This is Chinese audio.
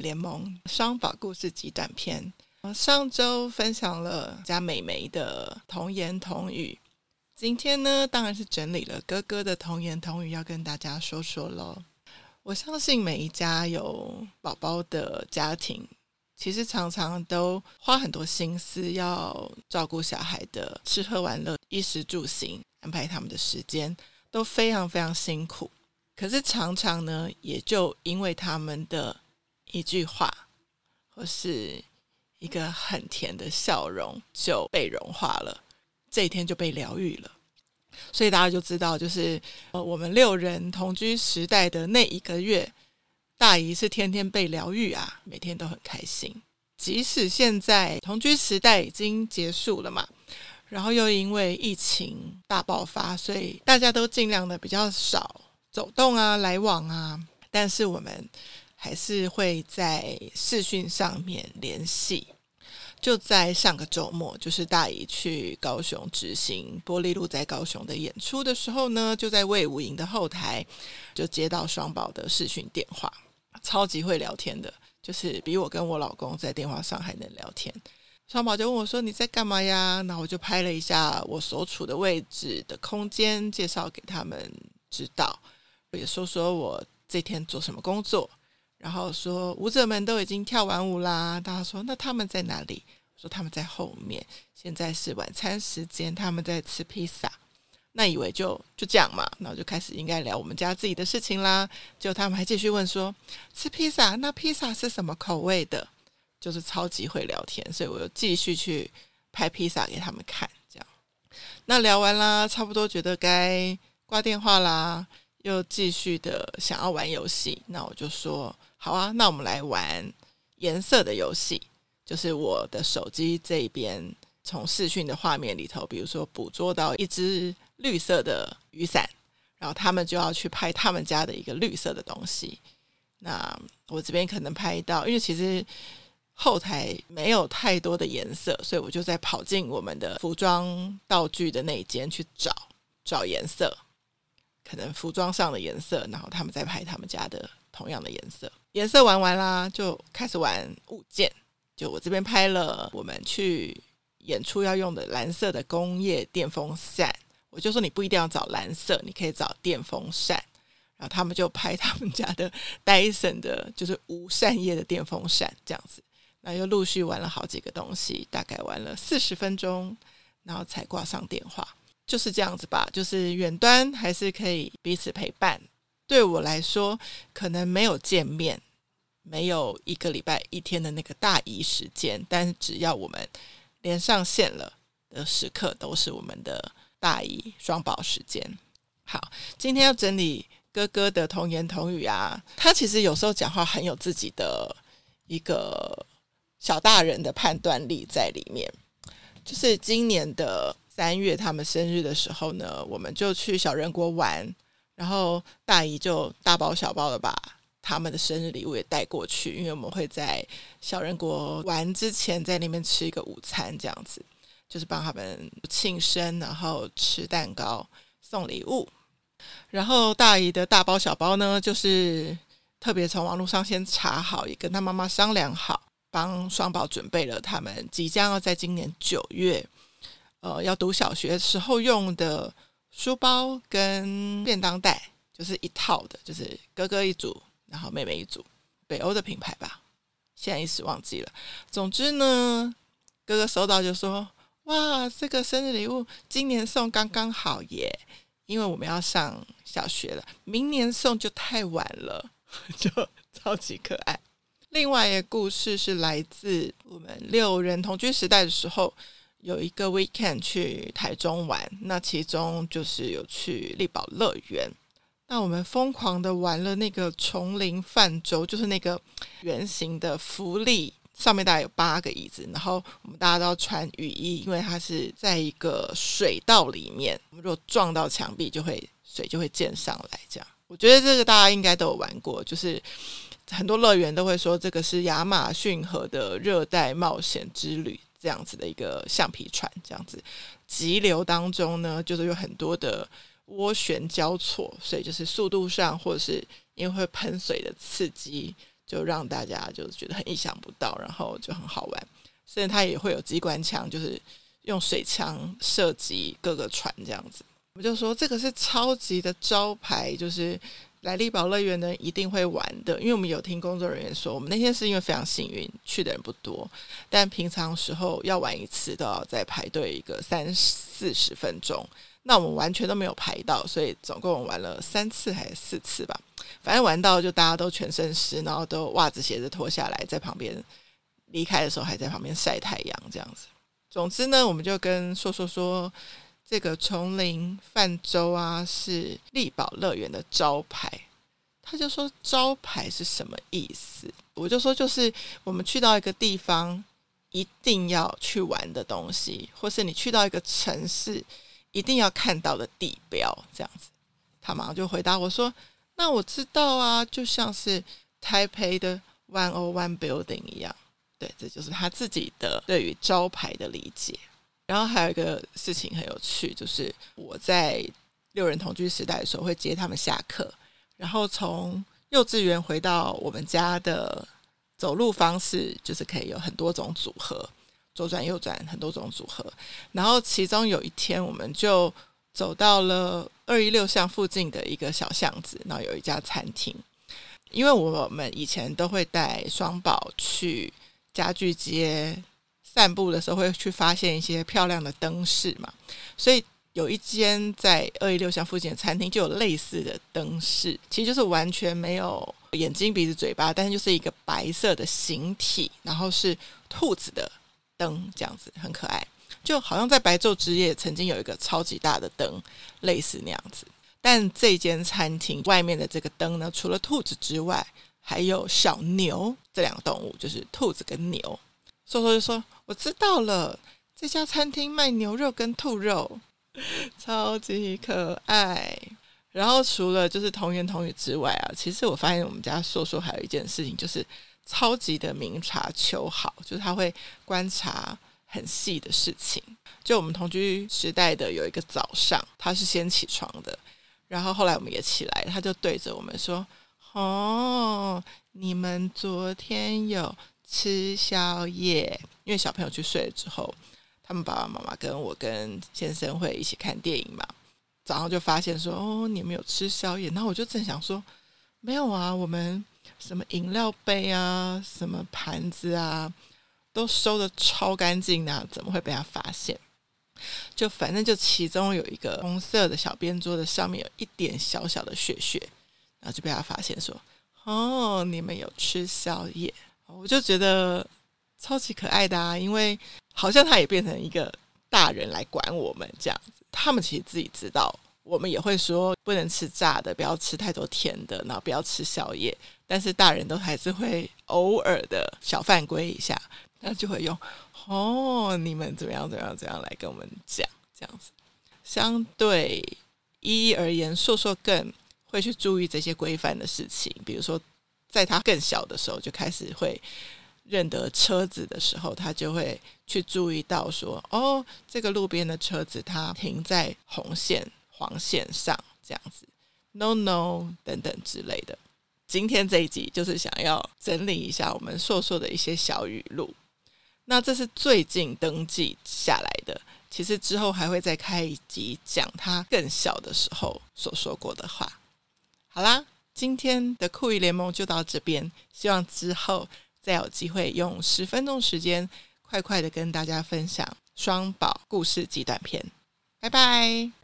联盟双宝故事集短片。上周分享了家美眉的童言童语，今天呢，当然是整理了哥哥的童言童语，要跟大家说说喽。我相信每一家有宝宝的家庭，其实常常都花很多心思要照顾小孩的吃喝玩乐、衣食住行，安排他们的时间，都非常非常辛苦。可是常常呢，也就因为他们的一句话，或是一个很甜的笑容，就被融化了，这一天就被疗愈了。所以大家就知道，就是呃，我们六人同居时代的那一个月，大姨是天天被疗愈啊，每天都很开心。即使现在同居时代已经结束了嘛，然后又因为疫情大爆发，所以大家都尽量的比较少走动啊、来往啊，但是我们还是会在视讯上面联系。就在上个周末，就是大姨去高雄执行《玻璃路在高雄》的演出的时候呢，就在魏武营的后台就接到双宝的视讯电话，超级会聊天的，就是比我跟我老公在电话上还能聊天。双宝就问我说：“你在干嘛呀？”那我就拍了一下我所处的位置的空间，介绍给他们知道，也说说我这天做什么工作。然后说舞者们都已经跳完舞啦，大家说那他们在哪里？我说他们在后面，现在是晚餐时间，他们在吃披萨。那以为就就这样嘛，然后就开始应该聊我们家自己的事情啦。结果他们还继续问说吃披萨，那披萨是什么口味的？就是超级会聊天，所以我又继续去拍披萨给他们看。这样，那聊完啦，差不多觉得该挂电话啦，又继续的想要玩游戏，那我就说。好啊，那我们来玩颜色的游戏。就是我的手机这边从视讯的画面里头，比如说捕捉到一只绿色的雨伞，然后他们就要去拍他们家的一个绿色的东西。那我这边可能拍到，因为其实后台没有太多的颜色，所以我就在跑进我们的服装道具的那一间去找找颜色，可能服装上的颜色，然后他们再拍他们家的同样的颜色。颜色玩完啦，就开始玩物件。就我这边拍了我们去演出要用的蓝色的工业电风扇，我就说你不一定要找蓝色，你可以找电风扇。然后他们就拍他们家的戴森的，就是无扇叶的电风扇这样子。那又陆续玩了好几个东西，大概玩了四十分钟，然后才挂上电话。就是这样子吧，就是远端还是可以彼此陪伴。对我来说，可能没有见面，没有一个礼拜一天的那个大姨时间，但是只要我们连上线了的时刻，都是我们的大姨双宝时间。好，今天要整理哥哥的童言童语啊，他其实有时候讲话很有自己的一个小大人的判断力在里面。就是今年的三月，他们生日的时候呢，我们就去小人国玩。然后大姨就大包小包的把他们的生日礼物也带过去，因为我们会在小人国玩之前在那边吃一个午餐，这样子就是帮他们庆生，然后吃蛋糕、送礼物。然后大姨的大包小包呢，就是特别从网络上先查好，也跟他妈妈商量好，帮双宝准备了他们即将要在今年九月，呃，要读小学时候用的。书包跟便当袋就是一套的，就是哥哥一组，然后妹妹一组，北欧的品牌吧，现在一时忘记了。总之呢，哥哥收到就说：“哇，这个生日礼物今年送刚刚好耶，因为我们要上小学了，明年送就太晚了，就超级可爱。”另外一个故事是来自我们六人同居时代的时候。有一个 weekend 去台中玩，那其中就是有去力宝乐园。那我们疯狂的玩了那个丛林泛舟，就是那个圆形的浮力，上面大概有八个椅子，然后我们大家都要穿雨衣，因为它是在一个水道里面，我们如果撞到墙壁，就会水就会溅上来。这样，我觉得这个大家应该都有玩过，就是很多乐园都会说这个是亚马逊河的热带冒险之旅。这样子的一个橡皮船，这样子急流当中呢，就是有很多的涡旋交错，所以就是速度上或者是因为会喷水的刺激，就让大家就觉得很意想不到，然后就很好玩。甚至它也会有机关枪，就是用水枪射击各个船这样子。我就说这个是超级的招牌，就是。来丽宝乐园呢，一定会玩的，因为我们有听工作人员说，我们那天是因为非常幸运，去的人不多，但平常时候要玩一次都要再排队一个三四十分钟，那我们完全都没有排到，所以总共玩了三次还是四次吧，反正玩到就大家都全身湿，然后都袜子鞋子脱下来，在旁边离开的时候还在旁边晒太阳这样子。总之呢，我们就跟说说说。这个丛林泛舟啊，是丽宝乐园的招牌。他就说招牌是什么意思？我就说就是我们去到一个地方一定要去玩的东西，或是你去到一个城市一定要看到的地标，这样子。他马上就回答我说：“那我知道啊，就像是台北的 One O One Building 一样。”对，这就是他自己的对于招牌的理解。然后还有一个事情很有趣，就是我在六人同居时代的时候会接他们下课，然后从幼稚园回到我们家的走路方式，就是可以有很多种组合，左转右转很多种组合。然后其中有一天，我们就走到了二一六巷附近的一个小巷子，然后有一家餐厅，因为我们以前都会带双宝去家具街。散步的时候会去发现一些漂亮的灯饰嘛，所以有一间在二一六巷附近的餐厅就有类似的灯饰，其实就是完全没有眼睛、鼻子、嘴巴，但是就是一个白色的形体，然后是兔子的灯，这样子很可爱，就好像在白昼之夜曾经有一个超级大的灯，类似那样子。但这间餐厅外面的这个灯呢，除了兔子之外，还有小牛这两个动物，就是兔子跟牛。说说就说，我知道了，这家餐厅卖牛肉跟兔肉，超级可爱。然后除了就是童言童语之外啊，其实我发现我们家硕硕还有一件事情，就是超级的明察秋毫，就是他会观察很细的事情。就我们同居时代的有一个早上，他是先起床的，然后后来我们也起来，他就对着我们说：“哦，你们昨天有。”吃宵夜，因为小朋友去睡了之后，他们爸爸妈妈跟我跟先生会一起看电影嘛。早上就发现说：“哦，你们有吃宵夜。”然后我就正想说：“没有啊，我们什么饮料杯啊，什么盘子啊，都收得超干净的，怎么会被他发现？”就反正就其中有一个红色的小边桌的上面有一点小小的血血，然后就被他发现说：“哦，你们有吃宵夜。”我就觉得超级可爱的啊，因为好像他也变成一个大人来管我们这样子。他们其实自己知道，我们也会说不能吃炸的，不要吃太多甜的，然后不要吃宵夜。但是大人都还是会偶尔的小犯规一下，那就会用哦，你们怎么样怎么样怎样来跟我们讲这样子。相对一一而言，硕硕更会去注意这些规范的事情，比如说。在他更小的时候，就开始会认得车子的时候，他就会去注意到说：“哦，这个路边的车子它停在红线、黄线上，这样子，no no 等等之类的。”今天这一集就是想要整理一下我们硕硕的一些小语录。那这是最近登记下来的，其实之后还会再开一集讲他更小的时候所说过的话。好啦。今天的酷鱼联盟就到这边，希望之后再有机会用十分钟时间，快快的跟大家分享双宝故事及短片。拜拜。